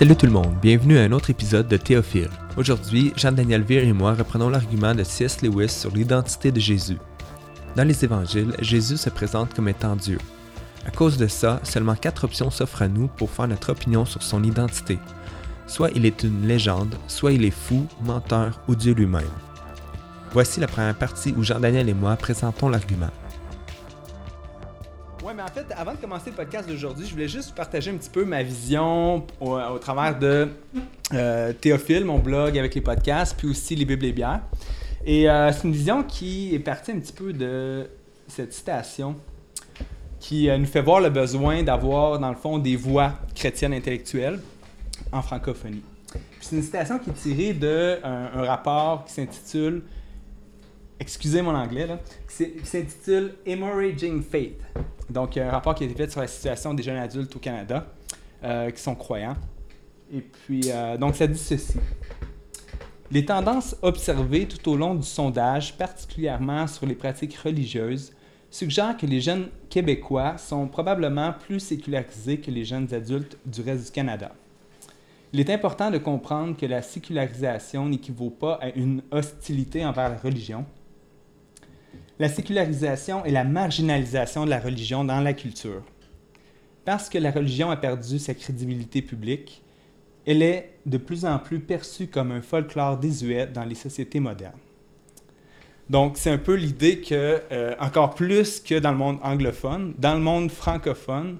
Salut tout le monde, bienvenue à un autre épisode de Théophile. Aujourd'hui, Jean-Daniel Vire et moi reprenons l'argument de C.S. Lewis sur l'identité de Jésus. Dans les évangiles, Jésus se présente comme étant Dieu. À cause de ça, seulement quatre options s'offrent à nous pour faire notre opinion sur son identité. Soit il est une légende, soit il est fou, menteur ou Dieu lui-même. Voici la première partie où Jean-Daniel et moi présentons l'argument. En fait, avant de commencer le podcast d'aujourd'hui, je voulais juste partager un petit peu ma vision au, travers de euh, Théophile, mon blog avec les podcasts, puis aussi les Bibles et bières. Et euh, c'est une vision qui est partie un petit peu de cette citation qui euh, nous fait voir le besoin d'avoir, dans le fond, des voix chrétiennes intellectuelles en francophonie. C'est une citation qui est tirée d'un un rapport qui s'intitule excusez mon anglais, qui s'intitule Emerging Faith. Donc, un rapport qui a été fait sur la situation des jeunes adultes au Canada euh, qui sont croyants. Et puis, euh, donc, ça dit ceci. Les tendances observées tout au long du sondage, particulièrement sur les pratiques religieuses, suggèrent que les jeunes Québécois sont probablement plus sécularisés que les jeunes adultes du reste du Canada. Il est important de comprendre que la sécularisation n'équivaut pas à une hostilité envers la religion, la sécularisation et la marginalisation de la religion dans la culture. Parce que la religion a perdu sa crédibilité publique, elle est de plus en plus perçue comme un folklore désuet dans les sociétés modernes. Donc, c'est un peu l'idée que, euh, encore plus que dans le monde anglophone, dans le monde francophone,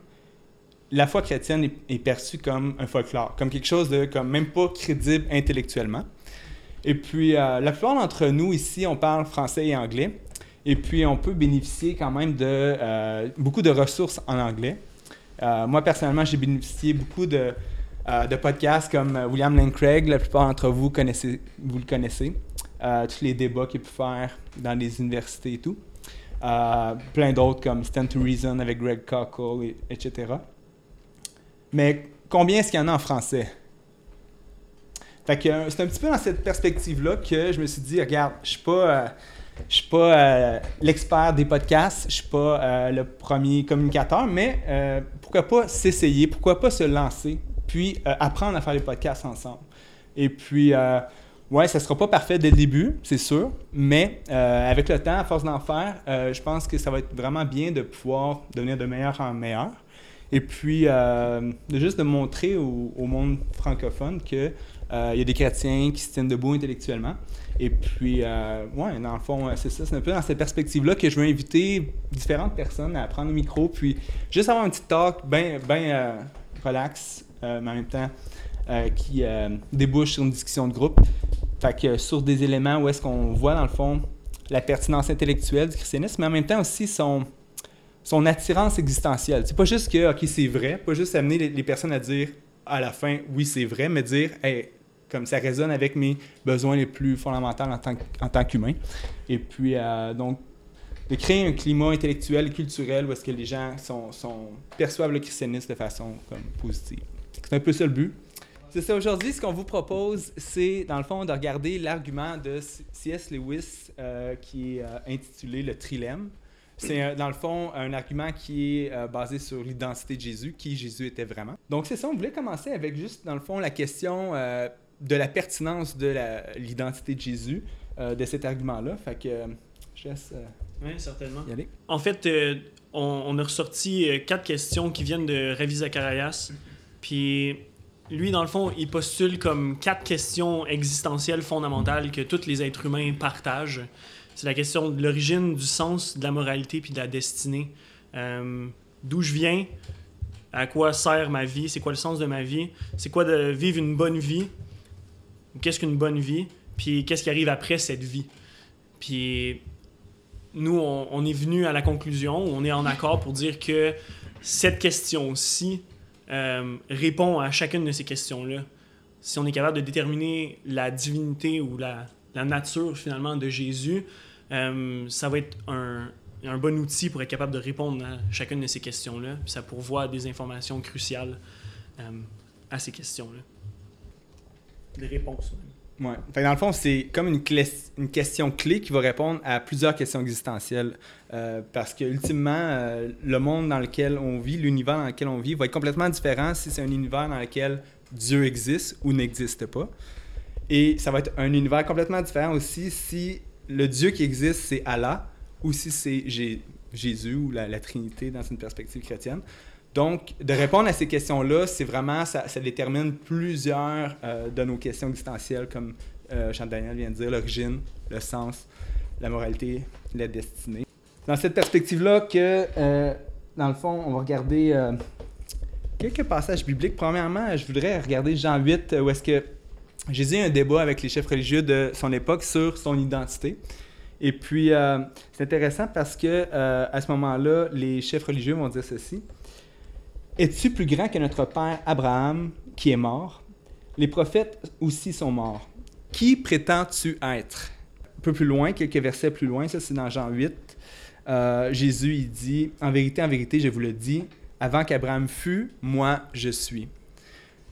la foi chrétienne est, perçue comme un folklore, comme quelque chose de comme même pas crédible intellectuellement. Et puis, euh, la plupart d'entre nous ici, on parle français et anglais. Et puis, on peut bénéficier quand même de euh, beaucoup de ressources en anglais. Euh, moi, personnellement, j'ai bénéficié beaucoup de, euh, de, podcasts comme William Lane Craig. La plupart d'entre vous, connaissez, vous le connaissez. tous les débats qu'il peut faire dans les universités et tout. plein d'autres comme Stand to Reason avec Greg Cockle, etc. Mais combien est-ce qu'il y en a en français? C'est un petit peu dans cette perspective-là que je me suis dit, regarde, je suis pas je suis pas euh, l'expert des podcasts, je suis pas euh, le premier communicateur, mais euh, pourquoi pas s'essayer, pourquoi pas se lancer, puis apprendre à faire les podcasts ensemble. Et puis, ouais, ça sera pas parfait dès le début, c'est sûr, mais avec le temps, à force d'en faire, je pense que ça va être vraiment bien de pouvoir devenir de meilleur en meilleur. Et puis, de juste de montrer au monde francophone qu'il y a des chrétiens qui se tiennent debout intellectuellement. Et puis, euh, dans le fond, c'est ça. C'est un peu dans cette perspective-là que je veux inviter différentes personnes à prendre le micro, puis juste avoir un petit talk bien ben, euh, relax, euh, mais en même temps qui débouche sur une discussion de groupe. Fait que sur des éléments où est-ce qu'on voit, dans le fond, la pertinence intellectuelle du christianisme, mais en même temps aussi son, son attirance existentielle. C'est pas juste que, OK, c'est vrai, pas juste amener les, les personnes à dire à la fin, oui, c'est vrai, mais dire, hey, comme ça résonne avec mes besoins les plus fondamentaux en tant, en tant qu'humain. Et puis, euh, donc, de créer un climat intellectuel culturel où est-ce que les gens sont, sont, perçoivent le christianisme de façon comme, positive. C'est un peu ça le but. C'est ça, aujourd'hui, ce qu'on vous propose, c'est, dans le fond, de regarder l'argument de C.S. Lewis euh, qui est euh, intitulé Le Trilemme. C'est, dans le fond, un argument qui est basé sur l'identité de Jésus, qui Jésus était vraiment. Donc, c'est ça, on voulait commencer avec juste, dans le fond, la question de la pertinence de l'identité de Jésus, euh, de cet argument-là. Fait que euh, je laisse euh, oui, certainement. y aller. En fait, on, a ressorti quatre questions qui viennent de Ravi Zacharias. Puis lui, dans le fond, il postule comme quatre questions existentielles fondamentales que tous les êtres humains partagent. C'est la question de l'origine, du sens, de la moralité puis de la destinée. D'où je viens, à quoi sert ma vie, c'est quoi le sens de ma vie, c'est quoi de vivre une bonne vie, qu'est-ce qu'une bonne vie, puis qu'est-ce qui arrive après cette vie. Puis nous, on, est venu à la conclusion, on est en accord pour dire que cette question-ci euh, répond à chacune de ces questions-là. Si on est capable de déterminer la divinité ou la, nature finalement de Jésus, euh, ça va être un, bon outil pour être capable de répondre à chacune de ces questions-là. ça pourvoit des informations cruciales euh, à ces questions-là réponses. Ouais. dans le fond, c'est comme une, une, question clé qui va répondre à plusieurs questions existentielles. Euh, parce que, ultimement, euh, le monde dans lequel on vit, l'univers dans lequel on vit, va être complètement différent si c'est un univers dans lequel Dieu existe ou n'existe pas. Et ça va être un univers complètement différent aussi si le Dieu qui existe, c'est Allah, ou si c'est Jésus ou la, Trinité dans une perspective chrétienne. Donc, de répondre à ces questions-là, c'est vraiment, ça, détermine plusieurs euh, de nos questions existentielles, comme euh, Daniel vient de dire, l'origine, le sens, la moralité, la destinée. Dans cette perspective-là que, euh, dans le fond, on va regarder euh, quelques passages bibliques. Premièrement, je voudrais regarder Jean 8, où est-ce que Jésus a un débat avec les chefs religieux de son époque sur son identité. Et puis, euh, c'est intéressant parce que à ce moment-là, les chefs religieux vont dire ceci. Es-tu plus grand que notre père Abraham qui est mort? Les prophètes aussi sont morts. Qui prétends-tu être? Un peu plus loin, quelques versets plus loin, ça c'est dans Jean 8. Euh, Jésus, il dit, en vérité, en vérité, je vous le dis, avant qu'Abraham fût, moi, je suis.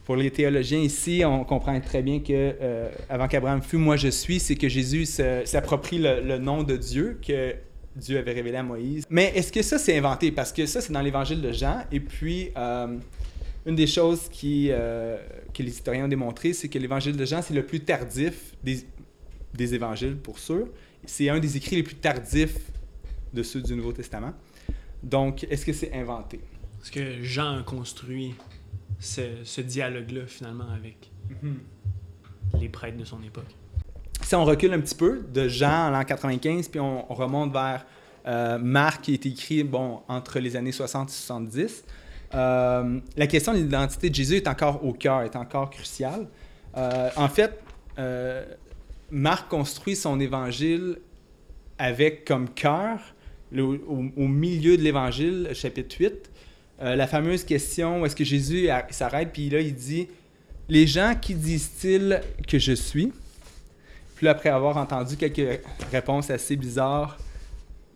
Pour les théologiens ici, on comprend très bien que euh, avant qu'Abraham fût, moi, je suis, c'est que Jésus s'approprie le, nom de Dieu que Dieu avait révélé à Moïse. Mais est-ce que ça, c'est inventé? Parce que ça, c'est dans l'évangile de Jean. Et puis, euh, une des choses qui, que les historiens ont démontré, c'est que l'évangile de Jean, c'est le plus tardif des, des évangiles, pour sûr. C'est un des écrits les plus tardifs de ceux du Nouveau Testament. Donc, est-ce que c'est inventé? Est-ce que Jean a construit ce, dialogue-là, finalement, avec mhm. les prêtres de son époque? Si on recule un petit peu de Jean en l'an 95, puis on, remonte vers euh, Marc, qui est écrit bon, entre les années 60 et 70, euh, la question de l'identité de Jésus est encore au cœur, est encore cruciale. Euh, en fait, Marc construit son évangile avec comme cœur au, milieu de l'Évangile, chapitre 8, euh, la fameuse question où est-ce que Jésus s'arrête, puis là, il dit Les gens, qui disent-ils que je suis Puis après avoir entendu quelques réponses assez bizarres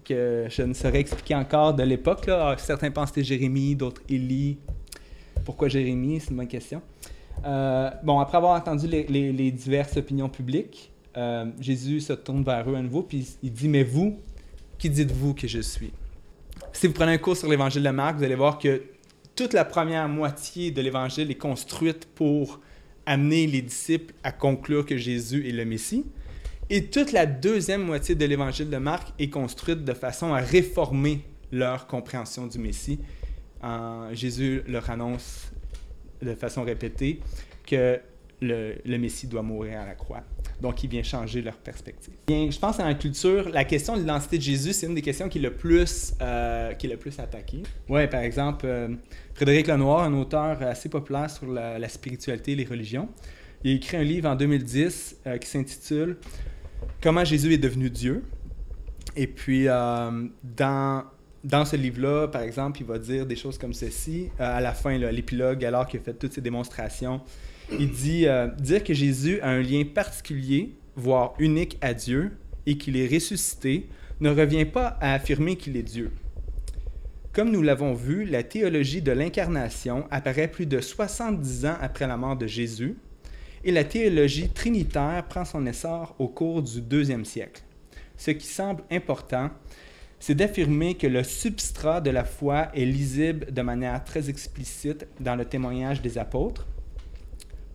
que je ne saurais expliquer encore de l'époque, ah, certains pensent que c'était Jérémie, d'autres Élie. Pourquoi Jérémie? C'est une bonne question. Euh, bon, après avoir entendu les, diverses opinions publiques, euh, Jésus se tourne vers eux à nouveau, puis il dit Mais vous, qui dites-vous que je suis? Si vous prenez un cours sur l'évangile de Marc, vous allez voir que toute la première moitié de l'évangile est construite pour amener les disciples à conclure que Jésus est le Messie. Et toute la deuxième moitié de l'évangile de Marc est construite de façon à réformer leur compréhension du Messie. Jésus leur annonce de façon répétée que le, Messie doit mourir à la croix. Donc, il vient changer leur perspective. Bien, je pense dans la culture, la question de l'identité de Jésus, c'est une des questions qui est le plus, euh, qui le plus attaquée. Ouais, par exemple, euh, Frédéric Lenoir, un auteur assez populaire sur la, spiritualité et les religions, il a écrit un livre en 2010 euh, qui s'intitule Comment Jésus est devenu Dieu. Et puis, dans dans ce livre-là, par exemple, il va dire des choses comme ceci. à la fin, l'épilogue, alors qu'il a fait toutes ces démonstrations, il dit euh, dire que Jésus a un lien particulier, voire unique à Dieu, et qu'il est ressuscité, ne revient pas à affirmer qu'il est Dieu. Comme nous l'avons vu, la théologie de l'incarnation apparaît plus de 70 ans après la mort de Jésus, et la théologie trinitaire prend son essor au cours du deuxième siècle. Ce qui semble important, c'est d'affirmer que le substrat de la foi est lisible de manière très explicite dans le témoignage des apôtres,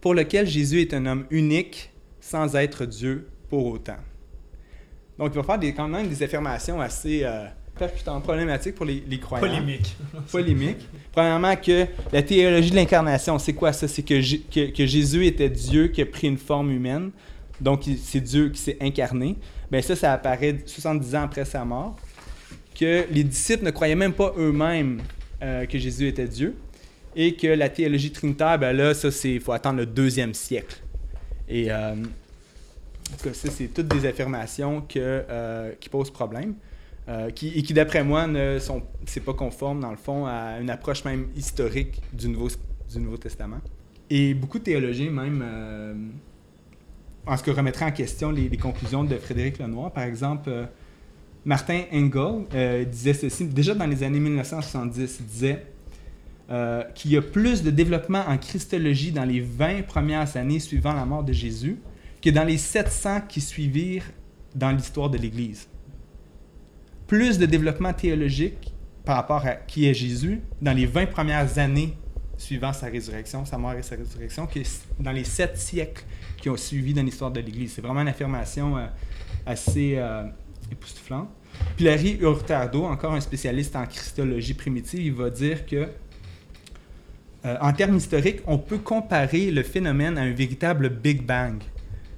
pour lequel Jésus est un homme unique sans être Dieu pour autant. Donc, il va faire des, quand même des affirmations assez euh, percutantes, problématiques pour les, croyants. Polémiques. Polémiques. Premièrement, que la théologie de l'incarnation, c'est quoi ça? C'est que, que, Jésus était Dieu qui a pris une forme humaine. Donc, c'est Dieu qui s'est incarné. Bien, ça, ça apparaît 70 ans après sa mort. Que les disciples ne croyaient même pas eux-mêmes euh, que Jésus était Dieu et que la théologie trinitaire, ben là, ça, il faut attendre le deuxième siècle. Et euh, ça, c'est toutes des affirmations euh, qui posent problème. Euh, et qui, d'après moi, ne sont c'est pas conforme, dans le fond, à une approche même historique du Nouveau, du Nouveau Testament. Et beaucoup de théologiens, même, en ce que remettraient en question les, les, conclusions de Frédéric Lenoir. Par exemple, Martin Engel disait ceci, déjà dans les années 1970, il disait euh, qu'il y a plus de développement en christologie dans les 20 premières années suivant la mort de Jésus que dans les 700 qui suivirent dans l'histoire de l'Église. Plus de développement théologique par rapport à qui est Jésus dans les 20 premières années suivant sa résurrection, sa mort et sa résurrection, que dans les sept siècles qui ont suivi dans l'histoire de l'Église. C'est vraiment une affirmation euh, assez euh, époustouflante. Puis Larry Hurtado, encore un spécialiste en christologie primitive, il va dire que euh, en termes historiques, on peut comparer le phénomène à un véritable Big Bang,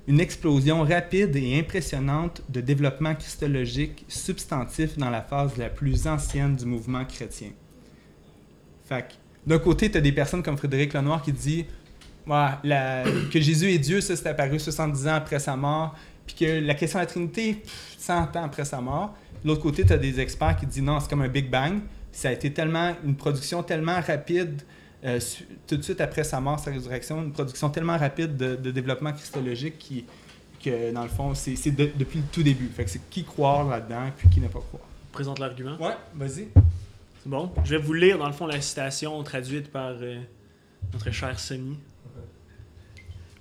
une explosion rapide et impressionnante de développement christologique substantif dans la phase la plus ancienne du mouvement chrétien. Fait d'un côté, tu as des personnes comme Frédéric Lenoir qui dit que Jésus est Dieu, ça c'est apparu 70 ans après sa mort, puis que la question de la Trinité, 100 ans après sa mort. De l'autre côté, tu as des experts qui disent non, c'est comme un Big Bang. Ça a été tellement, une production tellement rapide, euh, tout de suite après sa mort, sa résurrection, une production tellement rapide de, développement christologique qui, que dans le fond, c'est depuis le tout début. Fait que c'est qui croire là-dedans, puis qui ne pas croire. Présente l'argument. Ouais, vas-y. C'est bon. Je vais vous lire, dans le fond, la citation traduite par euh, notre cher Sony.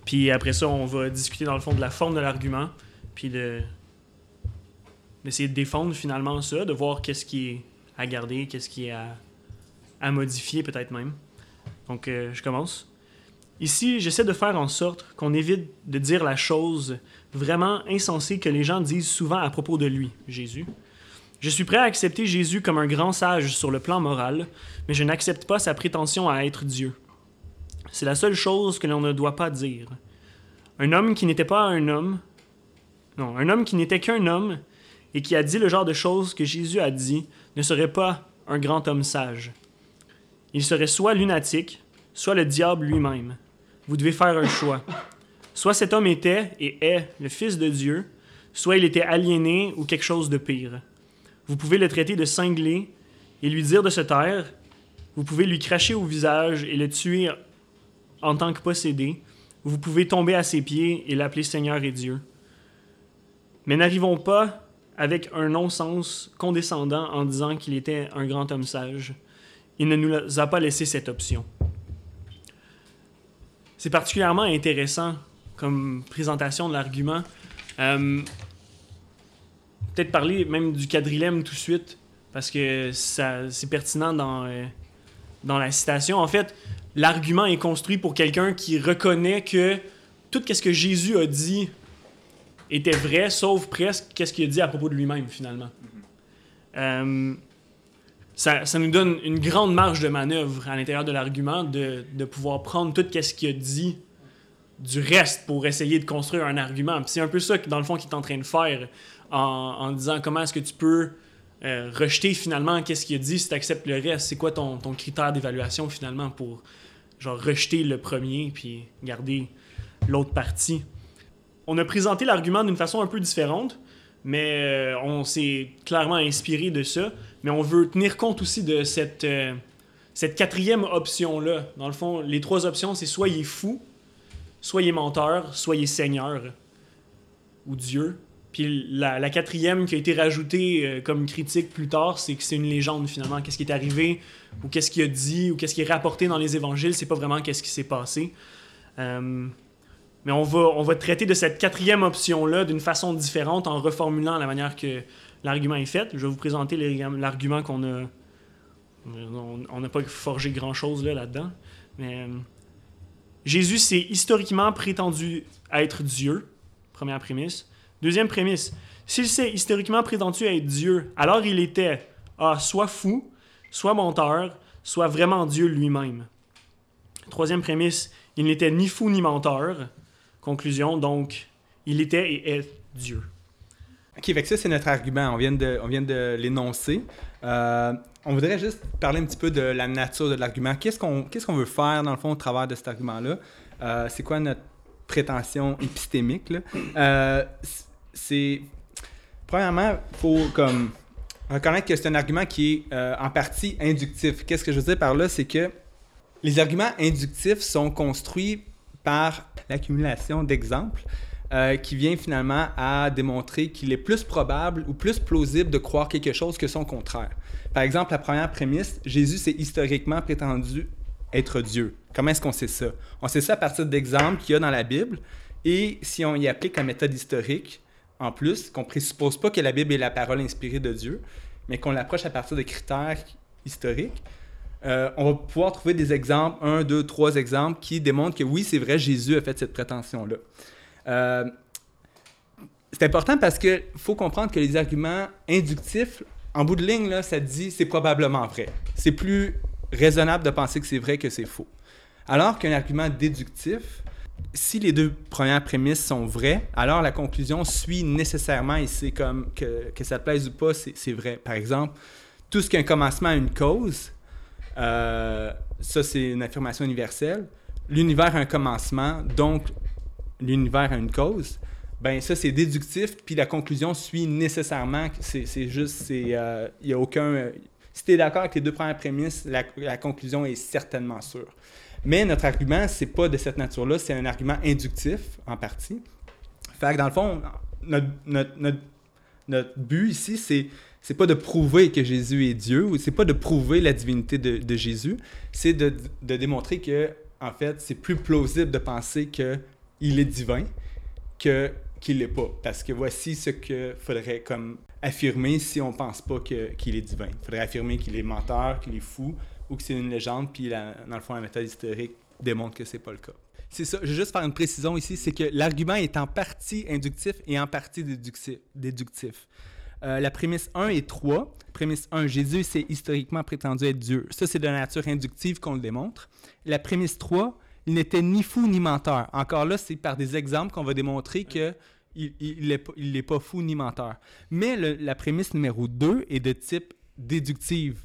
Puis après ça, on va discuter, dans le fond, de la forme de l'argument, puis de d'essayer de défendre finalement ça, de voir qu'est-ce qui est à garder, qu'est-ce qui est à, modifier peut-être même. Donc, euh, je commence. Ici, j'essaie de faire en sorte qu'on évite de dire la chose vraiment insensée que les gens disent souvent à propos de lui, Jésus. Je suis prêt à accepter Jésus comme un grand sage sur le plan moral, mais je n'accepte pas sa prétention à être Dieu. C'est la seule chose que l'on ne doit pas dire. Un homme qui n'était pas un homme, non, un homme qui n'était qu'un homme et qui a dit le genre de choses que Jésus a dit ne serait pas un grand homme sage. Il serait soit lunatique, soit le diable lui-même. Vous devez faire un choix. Soit cet homme était et est le Fils de Dieu, soit il était aliéné ou quelque chose de pire. Vous pouvez le traiter de cinglé et lui dire de se taire. Vous pouvez lui cracher au visage et le tuer en tant que possédé. Vous pouvez tomber à ses pieds et l'appeler Seigneur et Dieu. Mais n'arrivons pas avec un non-sens condescendant en disant qu'il était un grand homme sage. Il ne nous a pas laissé cette option. C'est particulièrement intéressant comme présentation de l'argument. Euh, peut-être parler même du quadrilemme tout de suite, parce que c'est pertinent dans, euh, dans la citation. En fait, l'argument est construit pour quelqu'un qui reconnaît que tout ce que Jésus a dit était vrai, sauf presque qu'est-ce qu'il a dit à propos de lui-même, finalement. Euh, ça, ça, nous donne une grande marge de manœuvre à l'intérieur de l'argument de, de, pouvoir prendre tout ce qu'il a dit du reste pour essayer de construire un argument. C'est un peu ça dans le fond, qu'il est en train de faire en, en disant comment est-ce que tu peux euh, rejeter finalement qu'est-ce qu'il a dit si tu acceptes le reste. C'est quoi ton, ton critère d'évaluation finalement pour genre rejeter le premier puis garder l'autre partie? On a présenté l'argument d'une façon un peu différente, mais euh, on s'est clairement inspiré de ça. Mais on veut tenir compte aussi de cette, euh, cette quatrième option-là. Dans le fond, les trois options, c'est soit il est fou, soit il est menteur, soit il est seigneur ou Dieu. Puis la, quatrième qui a été rajoutée euh, comme critique plus tard, c'est que c'est une légende finalement. Qu'est-ce qui est arrivé, ou qu'est-ce qu'il a dit, ou qu'est-ce qui est rapporté dans les évangiles, c'est pas vraiment qu'est-ce qui s'est passé. Mais on va, on va traiter de cette quatrième option-là d'une façon différente en reformulant la manière que l'argument est fait. Je vais vous présenter l'argument qu'on a. On n'a pas forgé grand-chose là, là-dedans. Mais euh, Jésus, c'est historiquement prétendu être Dieu. Première prémisse. Deuxième prémisse. S'il s'est historiquement prétendu être Dieu, alors il était ah, soit fou, soit menteur, soit vraiment Dieu lui-même. Troisième prémisse. Il n'était ni fou ni menteur. Conclusion, donc, il était et est Dieu. OK, avec ça, c'est notre argument. On vient de, de l'énoncer. Euh, on voudrait juste parler un petit peu de la nature de l'argument. Qu'est-ce qu'on qu'est-ce qu'on veut faire, dans le fond, au travers de cet argument-là? Euh, c'est quoi notre prétention épistémique? Euh, c'est... Premièrement, il faut comme reconnaître que c'est un argument qui est en partie inductif. Qu'est-ce que je veux dire par là? C'est que les arguments inductifs sont construits par l'accumulation d'exemples euh, qui vient finalement à démontrer qu'il est plus probable ou plus plausible de croire quelque chose que son contraire. Par exemple, la première prémisse, Jésus s'est historiquement prétendu être Dieu. Comment est-ce qu'on sait ça? On sait ça à partir d'exemples qu'il y a dans la Bible et si on y applique la méthode historique, en plus, qu'on présuppose pas que la Bible est la parole inspirée de Dieu, mais qu'on l'approche à partir de critères historiques, euh, on va pouvoir trouver des exemples, un, deux, trois exemples, qui démontrent que oui, c'est vrai, Jésus a fait cette prétention-là. Euh, c'est important parce qu'il faut comprendre que les arguments inductifs, en bout de ligne, là, ça dit c'est probablement vrai. C'est plus raisonnable de penser que c'est vrai que c'est faux. Alors qu'un argument déductif, si les deux premières prémices sont vraies, alors la conclusion suit nécessairement, et c'est comme que, ça te plaise ou pas, c'est vrai. Par exemple, tout ce qui a un commencement a une cause, euh, ça c'est une affirmation universelle. L'univers a un commencement, donc l'univers a une cause. Ben ça c'est déductif, puis la conclusion suit nécessairement. C'est juste, c'est, euh, il y a aucun. si tu es d'accord avec les deux premières prémices, la, conclusion est certainement sûre. Mais notre argument, c'est pas de cette nature-là, c'est un argument inductif, en partie. Fait que dans le fond, notre, notre, notre, but ici, c'est c'est pas de prouver que Jésus est Dieu ou c'est pas de prouver la divinité de, de Jésus, c'est de, de, démontrer que en fait c'est plus plausible de penser que il est divin que qu'il l'est pas parce que voici ce que faudrait comme affirmer si on pense pas qu'il est divin. Il faudrait affirmer qu'il est menteur, qu'il est fou, ou que c'est une légende, puis dans le fond, la méthode historique démontre que c'est pas le cas. C'est ça. Je vais juste faire une précision ici, c'est que l'argument est en partie inductif et en partie déductif. Euh, la prémisse 1 et 3. Prémisse 1, Jésus c'est historiquement prétendu être Dieu. Ça, c'est de nature inductive qu'on le démontre. La prémisse 3, il n'était ni fou ni menteur. Encore là, c'est par des exemples qu'on va démontrer que il n'est pas fou ni menteur. Mais la prémisse numéro 2 est de type déductive.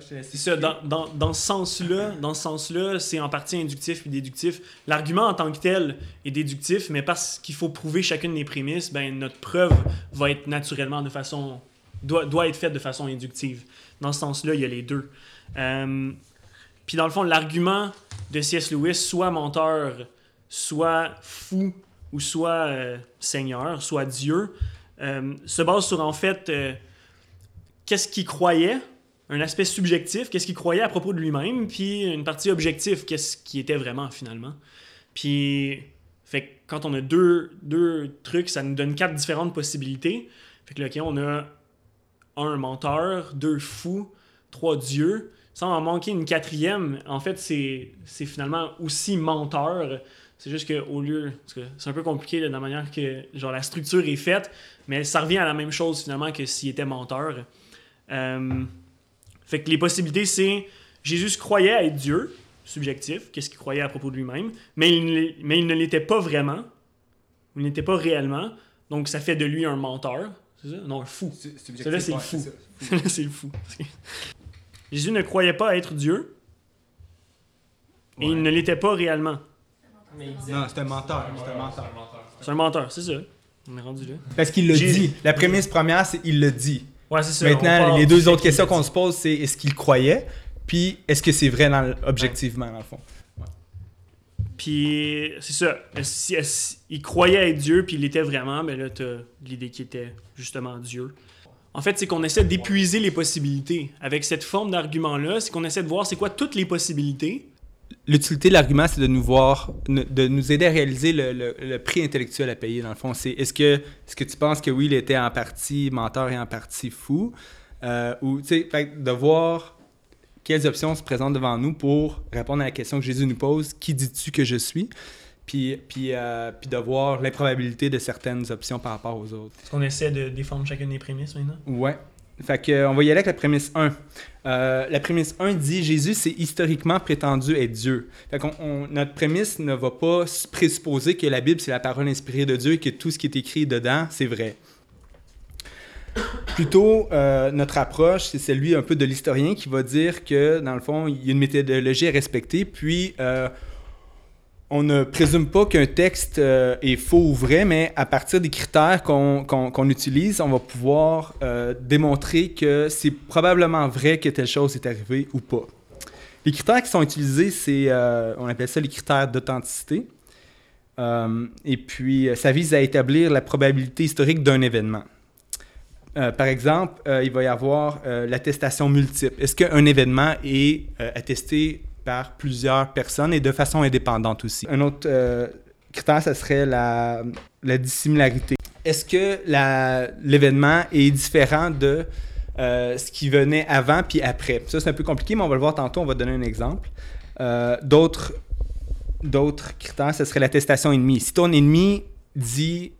C'est ça, dans, dans, dans, ce sens-là, dans ce sens-là, c'est en partie inductif et déductif. L'argument en tant que tel est déductif, mais parce qu'il faut prouver chacune des prémices, ben notre preuve va être naturellement de façon doit, doit être faite de façon inductive. Dans ce sens-là, il y a les deux. Euh, puis dans le fond, l'argument de C.S. Lewis, soit menteur, soit fou, ou soit euh, seigneur, soit Dieu, euh, se base sur en fait qu'est-ce qu'il croyait un aspect subjectif, qu'est-ce qu'il croyait à propos de lui-même, puis une partie objective, qu'est-ce qui était vraiment finalement. Puis, fait quand on a deux, trucs, ça nous donne quatre différentes possibilités. Fait que là, on a un menteur, deux fous, trois dieux. Sans en manquer une quatrième, en fait, c'est finalement aussi menteur. C'est juste qu'au lieu. C'est un peu compliqué de la manière que genre, la structure est faite, mais ça revient à la même chose finalement que s'il était menteur. Euh, fait que les possibilités, c'est Jésus croyait être Dieu, subjectif, qu'est-ce qu'il croyait à propos de lui-même, mais il, mais il ne l'était pas vraiment, il n'était pas réellement, donc ça fait de lui un menteur, ça? Non, un fou. Celui-là, c'est le fou. c'est le fou. Jésus ne croyait pas être Dieu, et il ne l'était pas réellement. Non, c'est un menteur. C'est un menteur. C'est un menteur, c'est ça. On est rendu là. Parce qu'il le dit. La prémisse première, c'est il le dit. Ça, Maintenant, les deux autres questions qu'on se pose, c'est est-ce qu'il croyait, puis est-ce que c'est vrai dans, objectivement, dans le fond? Puis c'est ça. il croyait être Dieu, puis il était vraiment, mais là, tu as l'idée qu'il était justement Dieu. En fait, c'est qu'on essaie d'épuiser les possibilités. Avec cette forme d'argument-là, c'est qu'on essaie de voir c'est quoi toutes les possibilités, l'utilité de l'argument, c'est de nous voir, de nous aider à réaliser le, prix intellectuel à payer, dans le fond. C'est est-ce que, est que tu penses que oui, il était en partie menteur et en partie fou? Euh, ou, tu sais, de voir quelles options se présentent devant nous pour répondre à la question que Jésus nous pose qui dis-tu que je suis? Puis, puis, euh, puis de voir l'improbabilité de certaines options par rapport aux autres. Est-ce qu'on essaie de défendre chacune des prémices maintenant? Ouais. Fait que, on va y aller avec la prémisse 1. Euh, la prémisse 1 dit Jésus, c'est historiquement prétendu être Dieu. Fait qu'on, notre prémisse ne va pas présupposer que la Bible, c'est la parole inspirée de Dieu et que tout ce qui est écrit dedans, c'est vrai. Plutôt, euh, notre approche, c'est celui un peu de l'historien qui va dire que, dans le fond, il y a une méthodologie à respecter, puis euh, on ne présume pas qu'un texte euh, est faux ou vrai, mais à partir des critères qu'on utilise, on va pouvoir euh, démontrer que c'est probablement vrai que telle chose est arrivée ou pas. Les critères qui sont utilisés, c'est, euh, on appelle ça les critères d'authenticité. et puis, ça vise à établir la probabilité historique d'un événement. par exemple, il va y avoir l'attestation multiple. Est-ce qu'un événement est attesté par plusieurs personnes et de façon indépendante aussi. Un autre euh, critère, ce serait la, la dissimilarité. Est-ce que l'événement est différent de euh, ce qui venait avant puis après? Ça, c'est un peu compliqué, mais on va le voir tantôt. On va donner un exemple. Euh, d'autres critères, ce serait l'attestation ennemie. Si ton ennemi dit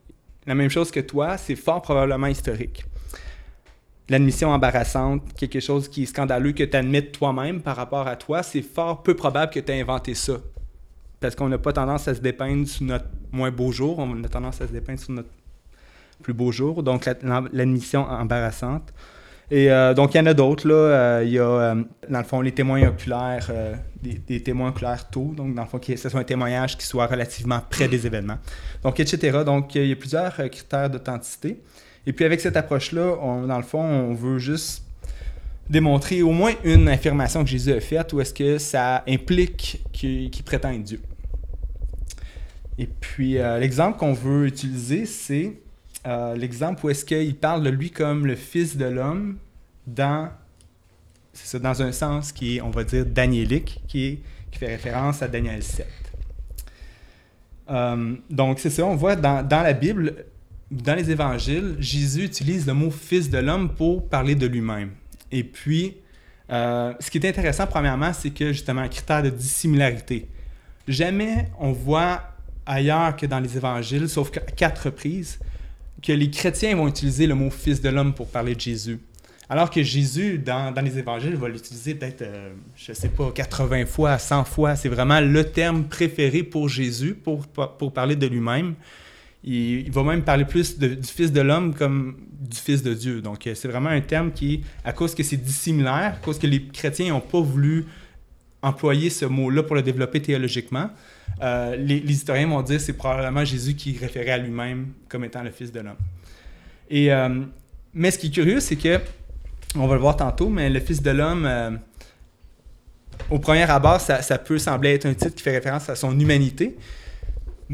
la même chose que toi, c'est fort probablement historique. L'admission embarrassante, quelque chose qui est scandaleux que tu admettes toi-même par rapport à toi, c'est fort peu probable que tu aies inventé ça. Parce qu'on n'a pas tendance à se dépeindre sous notre moins beau jour, on a tendance à se dépeindre sous notre plus beau jour. Donc, l'admission embarrassante. Et euh, donc, il y en a d'autres. Là. Euh, il y a, euh, dans le fond, les témoins oculaires, des, témoins oculaires tôt. Donc, dans le fond, que ce soit un témoignage qui soit relativement près des événements. Donc, etc. Donc, il y a plusieurs critères d'authenticité. Et puis, avec cette approche-là, dans le fond, on veut juste démontrer au moins une affirmation que Jésus a faite ou est-ce que ça implique qu'il prétend être Dieu. Et puis, l'exemple qu'on veut utiliser, c'est euh, l'exemple où est-ce qu'il parle de lui comme le Fils de l'homme dans, dans un sens qui est, on va dire, daniélique, qui, fait référence à Daniel 7. Euh, donc, c'est ça, on voit dans, la Bible, dans les évangiles, Jésus utilise le mot Fils de l'homme pour parler de lui-même. Et puis, euh, ce qui est intéressant, premièrement, c'est que justement, un critère de dissimilarité. Jamais on voit ailleurs que dans les évangiles, sauf qu'à quatre reprises, que les chrétiens vont utiliser le mot Fils de l'homme pour parler de Jésus. Alors que Jésus, dans, les évangiles, va l'utiliser peut-être, euh, je ne sais pas, 80 fois, 100 fois. C'est vraiment le terme préféré pour Jésus, pour, pour parler de lui-même. Il, va même parler plus du Fils de l'homme comme du Fils de Dieu. Donc, euh, c'est vraiment un terme qui, à cause que c'est dissimilaire, à cause que les chrétiens n'ont pas voulu employer ce mot-là pour le développer théologiquement, euh, les, historiens vont dire que c'est probablement Jésus qui référait à lui-même comme étant le Fils de l'homme. Euh, mais ce qui est curieux, c'est que, on va le voir tantôt, mais le Fils de l'homme, au premier abord, ça, peut sembler être un titre qui fait référence à son humanité.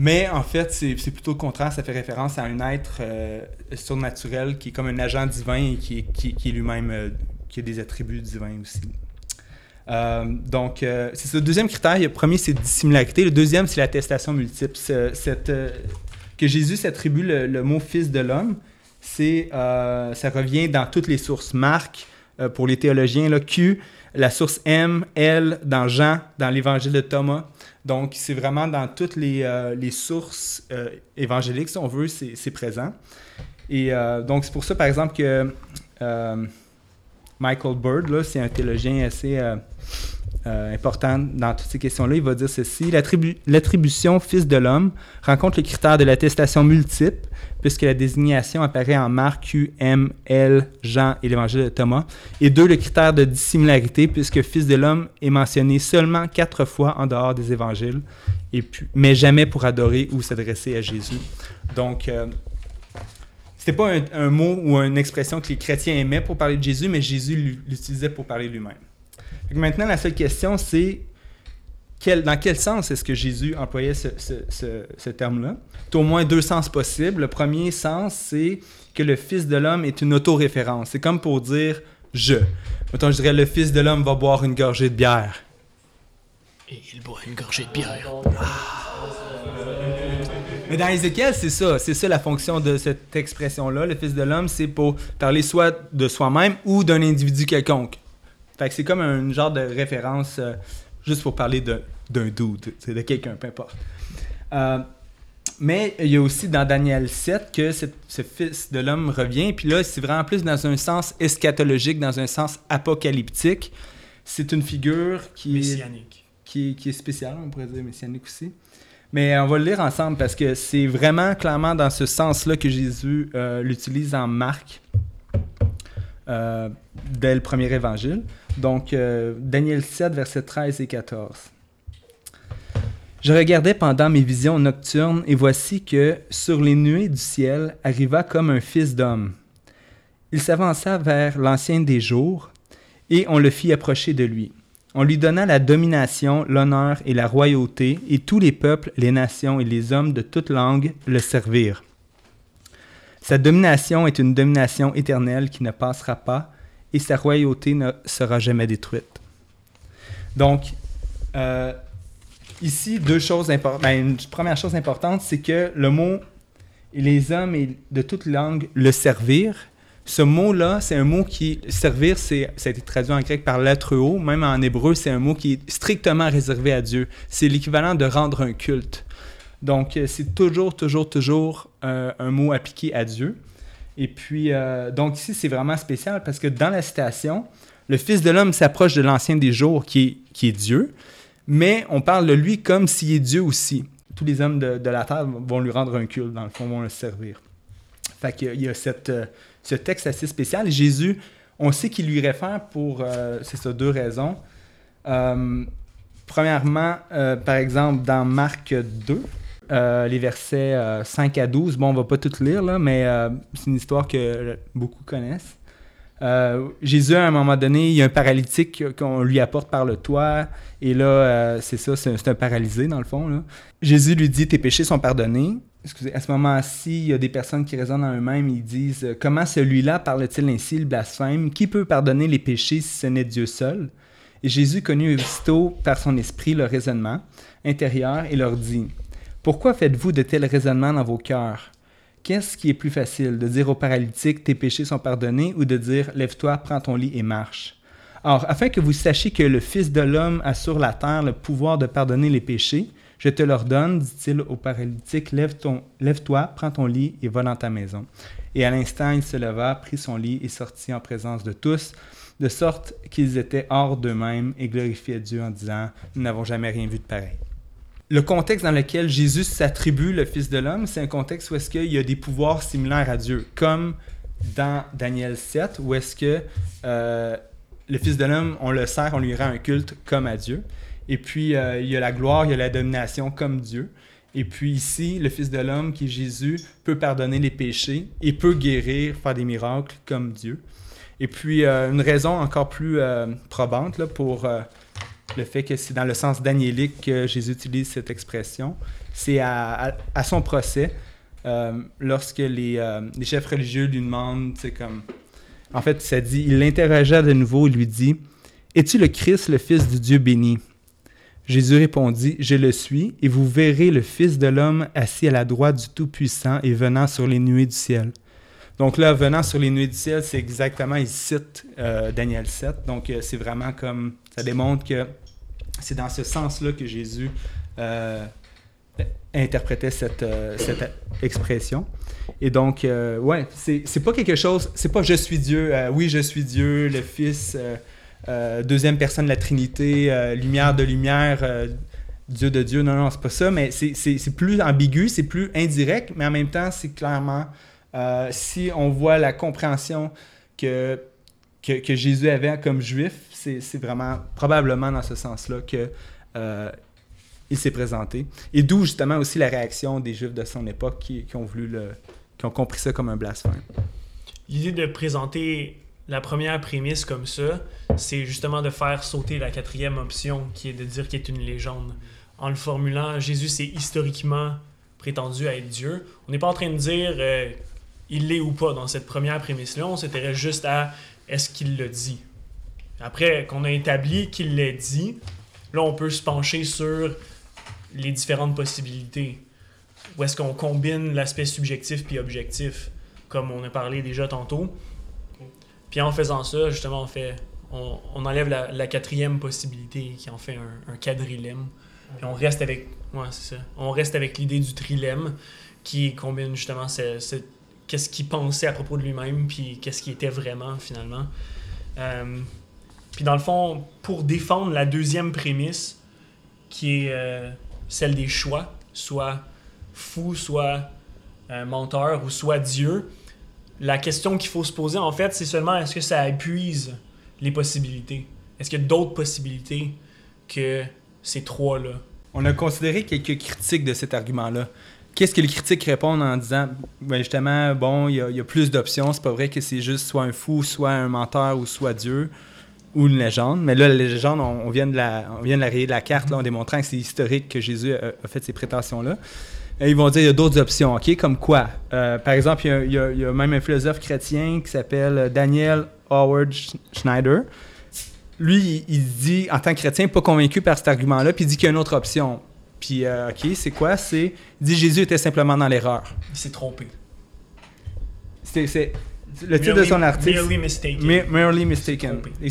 Mais en fait, c'est plutôt le contraire. Ça fait référence à un être surnaturel qui est comme un agent divin et qui, est lui-même, qui a des attributs divins aussi. Euh, donc, euh, c'est ce deuxième critère. Le premier, c'est dissimilarité. Le deuxième, c'est l'attestation multiple. Euh, que Jésus s'attribue le, mot fils de l'homme, c'est, ça revient dans toutes les sources. Marc, pour les théologiens, là, Q, la source M, L, dans Jean, dans l'évangile de Thomas. Donc, c'est vraiment dans toutes les, les sources évangéliques, si on veut, c'est, présent. Et donc, c'est pour ça, par exemple, que Michael Bird, c'est un théologien assez euh, euh, important dans toutes ces questions-là. Il va dire ceci L'attribution fils de l'homme rencontre le critère de l'attestation multiple, puisque la désignation apparaît en Marc, Q, M, L, Jean et l'Évangile de Thomas. Et deux, le critère de dissimilarité, puisque fils de l'homme est mentionné seulement quatre fois en dehors des évangiles, et puis, mais jamais pour adorer ou s'adresser à Jésus. Donc, euh, c'était pas un, mot ou une expression que les chrétiens aimaient pour parler de Jésus, mais Jésus l'utilisait pour parler lui-même. Maintenant, la seule question, c'est dans quel sens est-ce que Jésus employait ce, terme-là? Il y a au moins deux sens possibles. Le premier sens, c'est que le Fils de l'homme est une autoréférence. C'est comme pour dire je. Mettons, je dirais le Fils de l'homme va boire une gorgée de bière. Et il boit une gorgée de bière. Ah. Mais dans Ézéchiel, c'est ça. C'est ça la fonction de cette expression-là. Le Fils de l'homme, c'est pour parler soit de soi-même ou d'un individu quelconque. Fait que c'est comme un genre de référence euh, juste pour parler d'un doute, de quelqu'un, peu importe. Euh, mais il y a aussi dans Daniel 7 que ce Fils de l'homme revient. Puis là, c'est vraiment plus dans un sens eschatologique, dans un sens apocalyptique. C'est une figure qui messianique. qui, qui est spéciale, on pourrait dire messianique aussi. Mais on va le lire ensemble parce que c'est vraiment clairement dans ce sens-là que Jésus euh, l'utilise en Marc euh, dès le premier évangile. Donc, euh, Daniel 7, versets 13 et 14. Je regardais pendant mes visions nocturnes et voici que sur les nuées du ciel arriva comme un fils d'homme. Il s'avança vers l'ancien des jours et on le fit approcher de lui. On lui donna la domination, l'honneur et la royauté, et tous les peuples, les nations et les hommes de toute langue le servirent. Sa domination est une domination éternelle qui ne passera pas, et sa royauté ne sera jamais détruite. Donc, euh, ici, deux choses importantes. Ben, une première chose importante, c'est que le mot et les hommes de toute langue le servirent ce mot-là, c'est un mot qui, servir, c'est, ça a été traduit en grec par l'être haut, même en hébreu, c'est un mot qui est strictement réservé à Dieu. C'est l'équivalent de rendre un culte. Donc, euh, c'est toujours, toujours, toujours euh, un mot appliqué à Dieu. Et puis, euh, donc ici, c'est vraiment spécial parce que dans la citation, le Fils de l'homme s'approche de l'Ancien des jours qui est, qui est Dieu, mais on parle de lui comme s'il est Dieu aussi. Tous les hommes de, de, la terre vont lui rendre un culte, dans le fond, vont le servir. Fait qu'il y a cette, ce texte assez spécial. Jésus, on sait qu'il lui réfère pour, euh, c'est ça, deux raisons. Euh, premièrement, euh, par exemple, dans Marc 2, les versets 5 à 12, bon, on va pas tout lire, là, mais c'est une histoire que beaucoup connaissent. Jésus, à un moment donné, il y a un paralytique qu'on lui apporte par le toit. Et là, c'est ça, c'est un, paralysé, dans le fond. Jésus lui dit Tes péchés sont pardonnés excusez, à ce moment-ci, il y a des personnes qui raisonnent en eux-mêmes, ils disent euh, Comment celui-là parle-t-il ainsi, le blasphème Qui peut pardonner les péchés si ce n'est Dieu seul Et Jésus connut aussitôt par son esprit leur raisonnement intérieur et leur dit Pourquoi faites-vous de tels raisonnements dans vos cœurs? Qu'est-ce qui est plus facile, de dire au paralytique Tes péchés sont pardonnés ou de dire Lève-toi, prends ton lit et marche? Or, afin que vous sachiez que le Fils de l'homme a sur la terre le pouvoir de pardonner les péchés, je te l'ordonne, dit-il au paralytique, lève-toi, lève prends ton lit et va dans ta maison. Et à l'instant, il se leva, prit son lit et sortit en présence de tous, de sorte qu'ils étaient hors d'eux-mêmes et glorifiaient Dieu en disant, nous n'avons jamais rien vu de pareil. Le contexte dans lequel Jésus s'attribue le Fils de l'homme, c'est un contexte où est-ce qu'il y a des pouvoirs similaires à Dieu, comme dans Daniel 7, où est-ce que euh, le Fils de l'homme, on le sert, on lui rend un culte comme à Dieu. Et puis, euh, il y a la gloire, il y a la domination comme Dieu. Et puis ici, le Fils de l'homme, qui est Jésus, peut pardonner les péchés et peut guérir, faire des miracles comme Dieu. Et puis, euh, une raison encore plus probante là, pour le fait que c'est dans le sens daniélique que Jésus utilise cette expression, c'est à, son procès, lorsque les, les, chefs religieux lui demandent, c'est comme... En fait, ça dit, il l'interrogea de nouveau et lui dit, Es-tu le Christ, le Fils du Dieu béni Jésus répondit, Je le suis, et vous verrez le Fils de l'homme assis à la droite du Tout-Puissant et venant sur les nuées du ciel. Donc là, venant sur les nuées du ciel, c'est exactement, il cite euh, Daniel 7. Donc euh, c'est vraiment comme, ça démontre que c'est dans ce sens-là que Jésus euh, interprétait cette, cette, expression. Et donc, ouais, c'est pas quelque chose, c'est pas je suis Dieu, oui, je suis Dieu, le Fils. Deuxième personne de la Trinité, lumière de lumière, Dieu de Dieu. Non, non, c'est pas ça, mais c'est plus ambigu, c'est plus indirect, mais en même temps, c'est clairement, si on voit la compréhension que, que, Jésus avait comme juif, c'est vraiment probablement dans ce sens-là que il s'est présenté. Et d'où justement aussi la réaction des Juifs de son époque qui, ont voulu qui ont compris ça comme un blasphème. L'idée de présenter la première prémisse comme ça, c'est justement de faire sauter la quatrième option, qui est de dire qu'il est une légende. En le formulant, Jésus c'est historiquement prétendu à être Dieu. On n'est pas en train de dire euh, il l'est ou pas dans cette première prémisse-là. On s'intéresse juste à est-ce qu'il le dit. Après qu'on a établi qu'il l'a dit, là on peut se pencher sur les différentes possibilités. Où est-ce qu'on combine l'aspect subjectif puis objectif, comme on a parlé déjà tantôt. Puis en faisant ça, justement, on fait on, enlève la, quatrième possibilité qui en fait un, un quadrilemme. Puis on reste avec ouais, c'est ça. On reste avec l'idée du trilemme qui combine justement qu'est-ce qu'il pensait à propos de lui-même puis qu'est-ce qui était vraiment finalement. Euh, puis dans le fond, pour défendre la deuxième prémisse qui est euh, celle des choix, soit fou, soit euh, menteur ou soit Dieu, la question qu'il faut se poser, en fait, c'est seulement est-ce que ça épuise les possibilités? Est-ce qu'il y a d'autres possibilités que ces trois-là? On a considéré quelques critiques de cet argument-là. Qu'est-ce que les critiques répondent en disant, ben justement, bon, il y, a plus d'options, c'est pas vrai que c'est juste soit un fou, soit un menteur ou soit Dieu ou une légende. Mais là, la légende, on, vient de la, on vient de la rayer de la carte en démontrant que c'est historique que Jésus a, fait ces prétentions-là ils vont dire qu'il y a d'autres options, OK? Comme quoi? Euh, par exemple, il y, a, même un philosophe chrétien qui s'appelle Daniel Howard Schneider. Lui, il, dit, en tant que chrétien, pas convaincu par cet argument-là, puis il dit qu'il y a une autre option. Puis, euh, OK, c'est quoi? C'est, il dit Jésus était simplement dans l'erreur. Il s'est trompé. C'est, Le titre de son article. Merely mistaken. Me- Merely mistaken. Et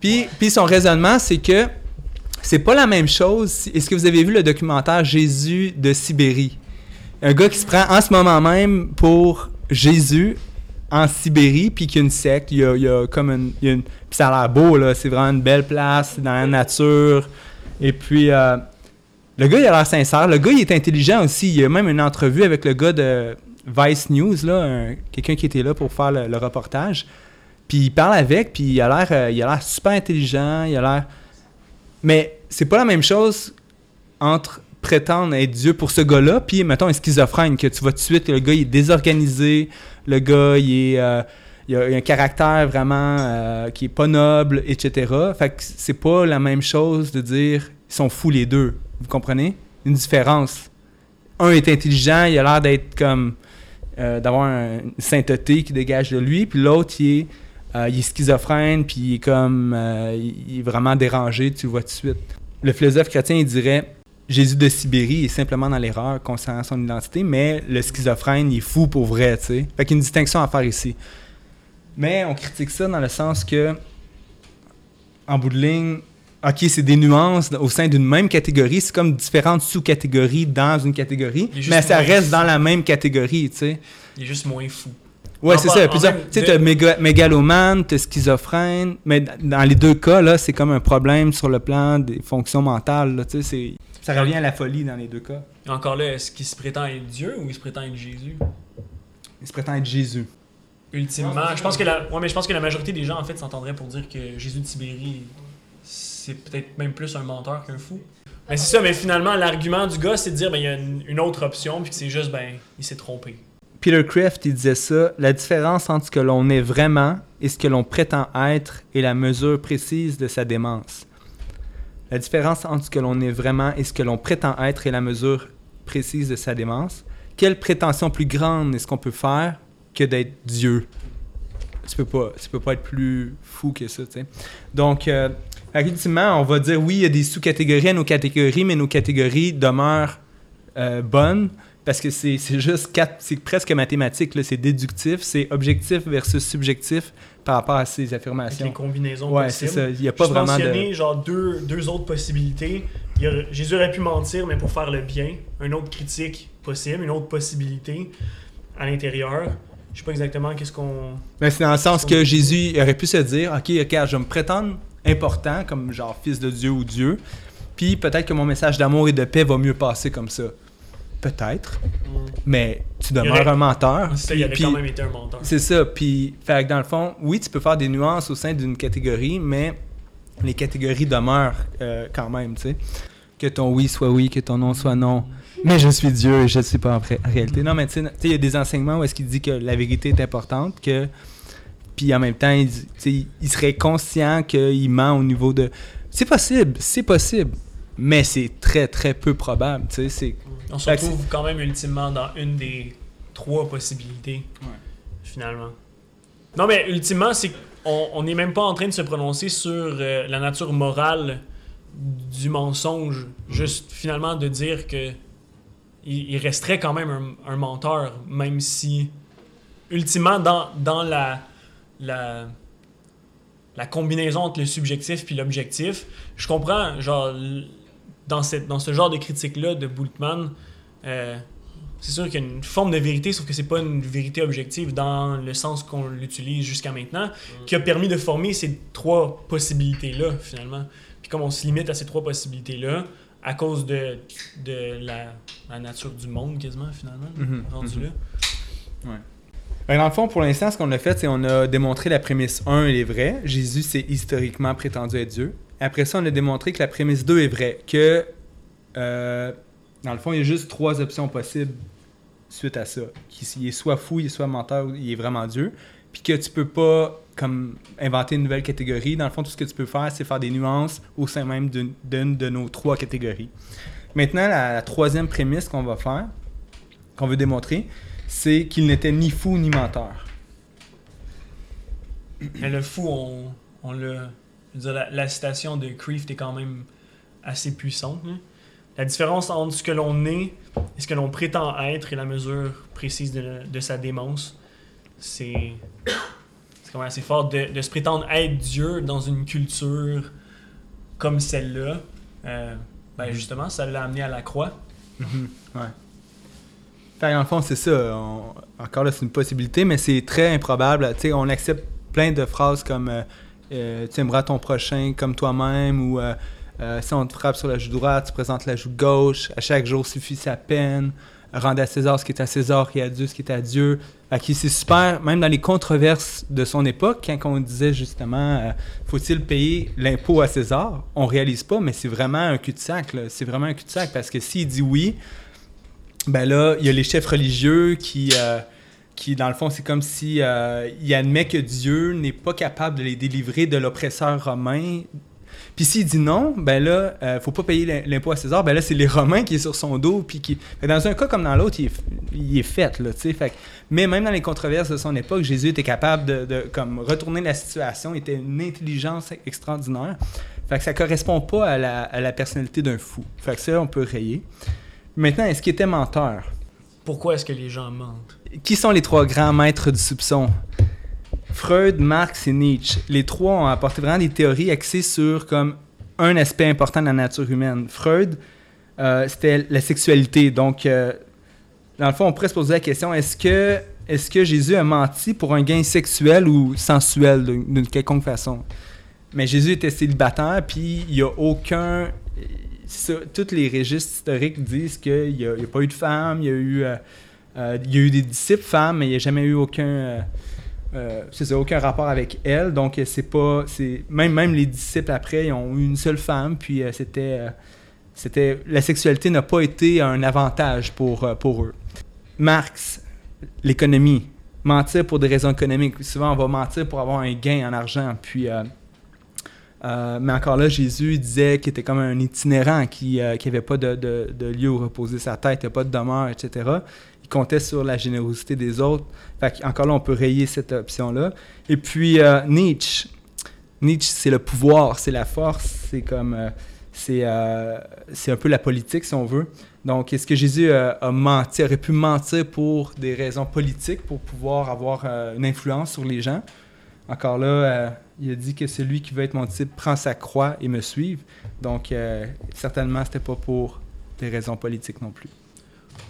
Puis, puis son raisonnement, c'est que c'est pas la même chose. Est-ce que vous avez vu le documentaire Jésus de Sibérie? Un gars qui se prend en ce moment même pour Jésus en Sibérie, puis qu'il y a une secte, il y a, il y a comme une... il y a une- puis ça a l'air beau, là. C'est vraiment une belle place, dans la nature. Et puis, euh, le gars, il a l'air sincère. Le gars, il est intelligent aussi. Il y a même une entrevue avec le gars de Vice News, là, un- quelqu'un qui était là pour faire le, reportage. Puis il parle avec, puis il a l'air, euh, il a l'air super intelligent, il a l'air. Mais c'est pas la même chose entre prétendre être Dieu pour ce gars-là, puis mettons un schizophrène que tu vois tout de suite, le gars il est désorganisé, le gars il est, euh, a un caractère vraiment euh, qui est pas noble, etc. Fait que c'est pas la même chose de dire ils sont fous les deux, vous comprenez? Une différence. Un est intelligent, il a l'air d'être comme euh, d'avoir un- une sainteté qui dégage de lui, puis l'autre il est euh, schizophrène, puis il est comme. euh, il est vraiment dérangé, tu le vois tout de suite. Le philosophe chrétien, il dirait Jésus de Sibérie est simplement dans l'erreur concernant son identité, mais le schizophrène, il est fou pour vrai, tu sais. Fait qu'il y a une distinction à faire ici. Mais on critique ça dans le sens que, en bout de ligne, OK, c'est des nuances au sein d'une même catégorie, c'est comme différentes sous-catégories dans une catégorie, mais ça reste fou. dans la même catégorie, tu sais. Il est juste moins fou. Ouais, c'est ça. plusieurs- Tu sais, t'as méga- mégalomane, t'as schizophrène, mais dans les deux cas, là, c'est comme un problème sur le plan des fonctions mentales. là, tu sais, ça revient à la folie dans les deux cas. Et encore là, est-ce qu'il se prétend être Dieu ou il se prétend être Jésus? Il se prétend être Jésus. Ultimement, je pense que la, ouais, mais je pense que la majorité des gens en fait s'entendraient pour dire que Jésus de Sibérie, c'est peut-être même plus un menteur qu'un fou. Mais c'est ça, mais finalement, l'argument du gars, c'est de dire ben il y a une, autre option, puis que c'est juste ben il s'est trompé. Peter Kraft, il disait ça, la différence entre ce que l'on est vraiment et ce que l'on prétend être est la mesure précise de sa démence. La différence entre ce que l'on est vraiment et ce que l'on prétend être est la mesure précise de sa démence. Quelle prétention plus grande est-ce qu'on peut faire que d'être Dieu? Tu peux pas, tu peux pas être plus fou que ça, tu sais. Donc, euh, fait qu'ultimement, on va dire oui, il y a des sous-catégories à nos catégories, mais nos catégories demeurent euh, bonnes parce que c'est juste quatre, c'est presque mathématique, c'est déductif, c'est objectif versus subjectif par rapport à ces Avec les affirmations. combinaisons Ouais, c'est ça. Il n'y a pas Juste vraiment de. genre deux, deux autres possibilités. Il y a- Jésus aurait pu mentir, mais pour faire le bien. Une autre critique possible, une autre possibilité à l'intérieur. Je sais pas exactement qu'est-ce qu'on. Mais c'est dans le sens que Jésus aurait pu se dire Ok, ok, je vais me prétendre important, comme genre fils de Dieu ou Dieu, puis peut-être que mon message d'amour et de paix va mieux passer comme ça. Peut-être, mais tu demeures aurait- un menteur. C'est ça, puis- il aurait puis- quand même été un menteur. C'est ça. Puis, fait que dans le fond, oui, tu peux faire des nuances au sein d'une catégorie, mais les catégories demeurent euh, quand même, tu sais. Que ton oui soit oui, que ton non soit non. Mais je suis Dieu et je ne suis pas en ré- en réalité. Non, mais tu sais, tu sais, il y a des enseignements où est-ce qu'il dit que la vérité est importante, que. Puis en même temps, il, serait conscient qu'il ment au niveau de. C'est possible, c'est possible. Mais c'est très, très peu probable, tu sais. c'est- On se retrouve quand même ultimement dans une des trois possibilités, finalement. Non, mais ultimement, c'est qu'on on n'est même pas en train de se prononcer sur euh, la nature morale du mensonge. Juste, finalement, de dire que il, il resterait quand même un, un menteur, même si, ultimement, dans, dans la, la, la combinaison entre le subjectif puis l'objectif, je comprends, genre, dans, cette, dans ce genre de critique-là de Bultmann, euh, c'est sûr qu'il y a une forme de vérité, sauf que c'est pas une vérité objective dans le sens qu'on l'utilise jusqu'à maintenant, qui a permis de former ces trois possibilités-là, finalement. Puis comme on se limite à ces trois possibilités-là, à cause de, de la, la nature du monde, quasiment, finalement, Mhm, rendu mhm. là. Que Dans le fond, pour l'instant, ce qu'on a fait, c'est on a démontré la prémisse 1, elle est vraie. Jésus, c'est historiquement prétendu être Dieu. Après ça, on a démontré que la prémisse 2 est vraie. Que, euh, dans le fond, il y a juste trois options possibles suite à ça. Qu'il est soit fou, il est soit menteur, il est vraiment Dieu. Puis que tu peux pas comme inventer une nouvelle catégorie. Dans le fond, tout ce que tu peux faire, c'est faire des nuances au sein même d'une de nos trois catégories. Maintenant, la troisième prémisse qu'on va faire, qu'on veut démontrer, c'est qu'il n'était ni fou ni menteur. Mais le fou, on, on l'a. la, la citation de Kreeft est quand même assez puissante. hein. La différence entre ce que l'on est et ce que l'on prétend être et la mesure précise de, de sa démence, c'est c'est quand même assez fort de, de se prétendre être Dieu dans une culture comme celle-là. Euh, ben justement, ça l'a amené à la croix. Mhm, ouais. Fait que, dans le fond, c'est ça. encore là, c'est une possibilité, mais c'est très improbable. On accepte plein de phrases comme euh, euh, Tu aimeras ton prochain comme toi-même ou euh, euh, Si on te frappe sur la joue droite, tu présentes la joue gauche. À chaque jour suffit sa peine. Rendre à César ce qui est à César et à Dieu ce qui est à Dieu. Fait que c'est super, même dans les controverses de son époque, quand on disait justement faut-il payer l'impôt à César? On réalise pas, mais c'est vraiment un cul-de-sac. C'est vraiment un cul-de-sac parce que s'il dit oui, ben là, il y a les chefs religieux qui, euh, qui dans le fond, c'est comme si euh, il admet que Dieu n'est pas capable de les délivrer de l'oppresseur romain. Puis s'il dit non, ben là, euh, faut pas payer l'im- l'impôt à César, ben là, c'est les Romains qui est sur son dos. Puis qui... Dans un cas comme dans l'autre, il, est- fait, là, tu sais. Mais même dans les controverses de son époque, Jésus était capable de, de, comme, retourner la situation, il était une intelligence extraordinaire. Fait que ça correspond pas à la, à la personnalité d'un fou. Fait que ça, on peut rayer. Maintenant, est-ce qu'il était menteur? Pourquoi est-ce que les gens mentent? Qui sont les trois grands maîtres du soupçon? Freud, Marx et Nietzsche. Les trois ont apporté vraiment des théories axées sur comme un aspect important de la nature humaine. Freud, euh, c'était la sexualité. Donc, euh, dans le fond, on pourrait se poser la question est-ce que, est que Jésus a menti pour un gain sexuel ou sensuel d'une d'une quelconque façon? Mais Jésus était célibataire, puis il n'y a aucun. Tous les registres historiques disent qu'il n'y a, pas eu de femme, il y a eu. euh, euh, y a eu des disciples femmes, mais il n'y a jamais eu aucun, euh, aucun rapport avec elle. Donc, c'est pas. c'est Même, même les disciples après, ils ont eu une seule femme, puis c'était. c'était la sexualité n'a pas été un avantage pour, pour eux. Marx, l'économie. Mentir pour des raisons économiques. Souvent, on va mentir pour avoir un gain en argent. Puis, euh, euh, mais encore là, Jésus disait qu'il était comme un itinérant, qui n'avait pas de, lieu où reposer sa tête, il n'y a pas de demeure, etc. Il comptait sur la générosité des autres. Fait encore là, on peut rayer cette option-là. Et puis, euh, Nietzsche. Nietzsche, c'est le pouvoir, c'est la force, c'est comme. euh, c'est euh, un peu la politique, si on veut. Donc, est-ce que Jésus euh, a menti, aurait pu mentir pour des raisons politiques, pour pouvoir avoir euh, une influence sur les gens? Encore là, euh, il a dit que celui qui veut être mon disciple prend sa croix et me suive. Donc, euh, certainement, c'était pas pour des raisons politiques non plus.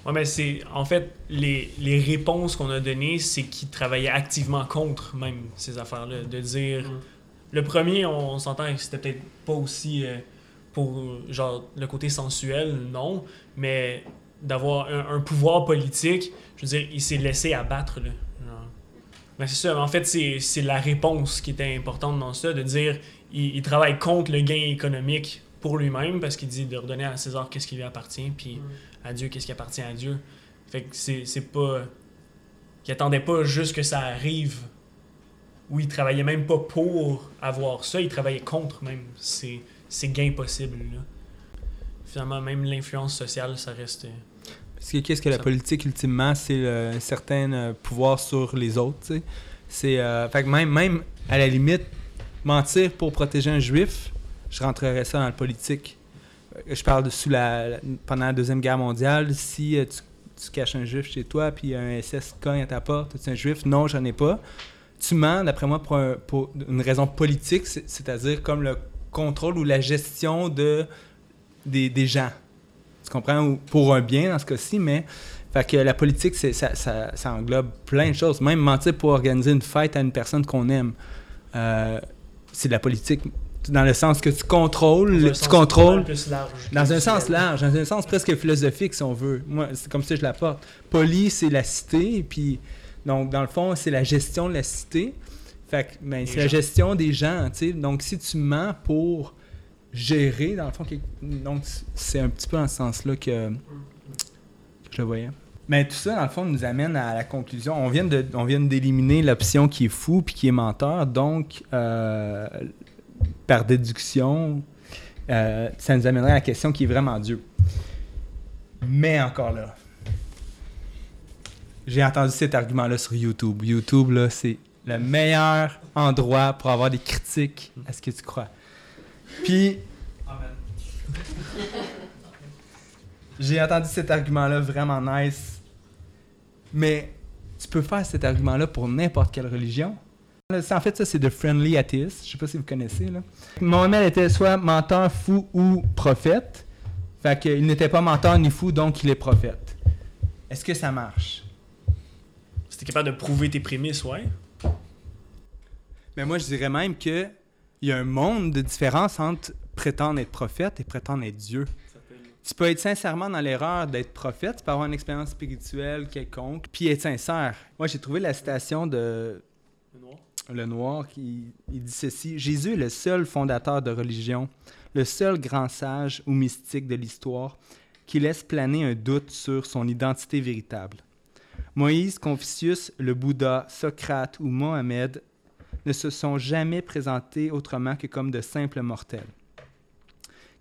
Ouais, mais c'est. En fait, les, les réponses qu'on a données, c'est qu'ils travaillaient activement contre même ces affaires-là. De dire. Le premier, on, s'entend que c'était peut-être pas aussi. euh, pour genre le côté sensuel, non. Mais d'avoir un, un pouvoir politique, je veux dire, il s'est laissé abattre, là. Mais c'est ça, en fait, c'est la réponse qui était importante dans ça, de dire il, il travaille contre le gain économique pour lui-même parce qu'il dit de redonner à César qu'est-ce qui lui appartient, puis à Dieu qu'est-ce qui appartient à Dieu. Fait que c'est pas. Il attendait pas juste que ça arrive. Ou il travaillait même pas pour avoir ça, il travaillait contre même ces, ces gains possibles. Là. Finalement, même l'influence sociale, ça reste. Parce que qu'est-ce que la politique, ultimement, c'est euh, un certain euh, pouvoir sur les autres, tu sais. C'est... euh, fait que même, même, à la limite, mentir pour protéger un juif, je rentrerais ça dans le politique. Euh, Je parle de sous la, la- pendant la Deuxième Guerre mondiale, si tu, tu caches un juif chez toi, puis un SS cogne à ta porte, tu un juif? Non, j'en ai pas. Tu mens, d'après moi, pour, un- pour une raison politique, c'est- c'est-à-dire comme le contrôle ou la gestion de, des, des gens. Tu comprends? Ou pour un bien dans ce cas-ci, mais. Fait que la politique, c'est, ça, ça, ça englobe plein de choses. Même mentir pour organiser une fête à une personne qu'on aime. Euh, c'est de la politique. Dans le sens que tu contrôles, dans un tu sens contrôles. plus large Dans un sens large, dans un sens presque philosophique, si on veut. Moi, c'est comme ça que je la porte. Poli, c'est la cité, et puis, donc, dans le fond, c'est la gestion de la cité. Fait que, ben, c'est la gestion des gens, tu sais. Donc, si tu mens pour gérer, dans le fond, donc, c'est un petit peu dans ce sens-là que, que je le voyais. Mais tout ça, dans le fond, nous amène à la conclusion. On vient de, on vient d'éliminer l'option qui est fou puis qui est menteur. Donc, euh, par déduction, euh, ça nous amènerait à la question qui est vraiment Dieu. Mais encore là, j'ai entendu cet argument-là sur YouTube. YouTube, là, c'est le meilleur endroit pour avoir des critiques à ce que tu crois? Puis, j'ai entendu cet argument-là vraiment nice. Mais tu peux faire cet argument-là pour n'importe quelle religion. En fait, ça, c'est de Friendly Atheist. Je sais pas si vous connaissez. Là. Mohamed était soit menteur, fou ou prophète. Fait qu'il n'était pas menteur ni fou, donc il est prophète. Est-ce que ça marche? Si t'es capable de prouver tes prémices, ouais. Mais moi, je dirais même que il y a un monde de différence entre prétendre être prophète et prétendre être Dieu. Tu peux être sincèrement dans l'erreur d'être prophète, tu peux avoir une expérience spirituelle quelconque, puis être sincère. Moi, j'ai trouvé la citation de Le noir. Le Noir qui il dit ceci Jésus est le seul fondateur de religion, le seul grand sage ou mystique de l'histoire qui laisse planer un doute sur son identité véritable. Moïse, Confucius, le Bouddha, Socrate ou Mohamed ne se sont jamais présentés autrement que comme de simples mortels.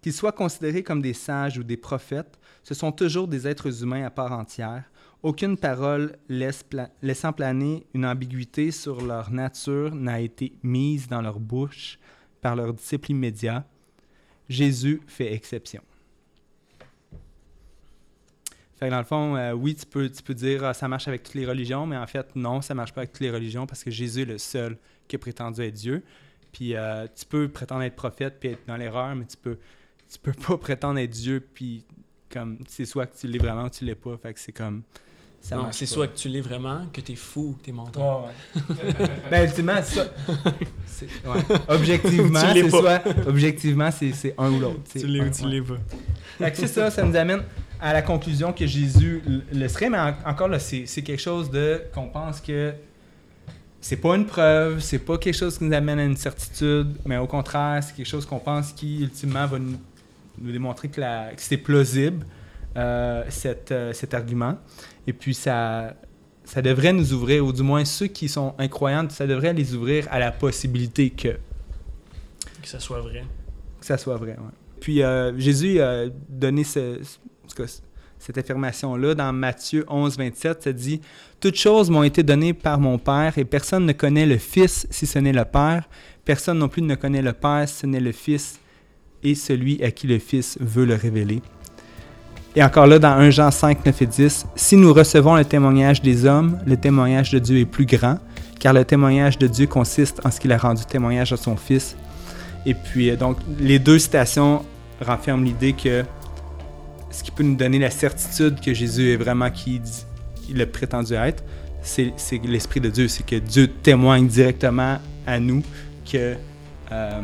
Qu'ils soient considérés comme des sages ou des prophètes, ce sont toujours des êtres humains à part entière. Aucune parole laissant planer une ambiguïté sur leur nature n'a été mise dans leur bouche par leurs disciples immédiats. Jésus fait exception. Fait que dans le fond, euh, oui, tu peux, tu peux dire ah, ça marche avec toutes les religions, mais en fait, non, ça marche pas avec toutes les religions parce que Jésus est le seul qui a prétendu être Dieu. Puis euh, tu peux prétendre être prophète puis être dans l'erreur, mais tu peux, tu peux pas prétendre être Dieu puis comme c'est soit que tu l'es vraiment ou tu l'es pas. Fait que c'est comme ça non, c'est soit que tu l'es vraiment, que t'es fou ou que t'es menteur. ben ultimement, c'est ça. C'est- ouais. Objectivement, c'est pas. soit objectivement c'est c'est un ou l'autre. Tu l'es ou tu ouais. l'es pas. Fait que c'est ça, ça nous amène à la conclusion que Jésus le serait, mais en- encore là, c'est quelque chose de qu'on pense que c'est pas une preuve, c'est pas quelque chose qui nous amène à une certitude, mais au contraire, c'est quelque chose qu'on pense qui ultimement va nous, nous démontrer que, c'est plausible euh, cet, euh, cet argument. Et puis ça, ça devrait nous ouvrir, ou du moins ceux qui sont incroyants, ça devrait les ouvrir à la possibilité que Que ça soit vrai. que ça soit vrai. ouais. Puis euh, Jésus a donné ce- tout cas, cette affirmation-là dans Matthieu 11, 27. Ça dit Toutes choses m'ont été données par mon Père, et personne ne connaît le Fils si ce n'est le Père. Personne non plus ne connaît le Père si ce n'est le Fils, et celui à qui le Fils veut le révéler. Et encore là, dans 1 Jean 5, 9 et 10, Si nous recevons le témoignage des hommes, le témoignage de Dieu est plus grand, car le témoignage de Dieu consiste en ce qu'il a rendu témoignage à son Fils. Et puis, euh, donc, les deux citations renferment l'idée que ce qui peut nous donner la certitude que Jésus est vraiment qui il a prétendu être, c'est c'est l'Esprit de Dieu. C'est que Dieu témoigne directement à nous que euh,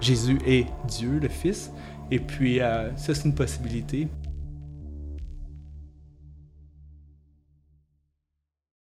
Jésus est Dieu, le Fils. Et puis, euh, ça, c'est une possibilité.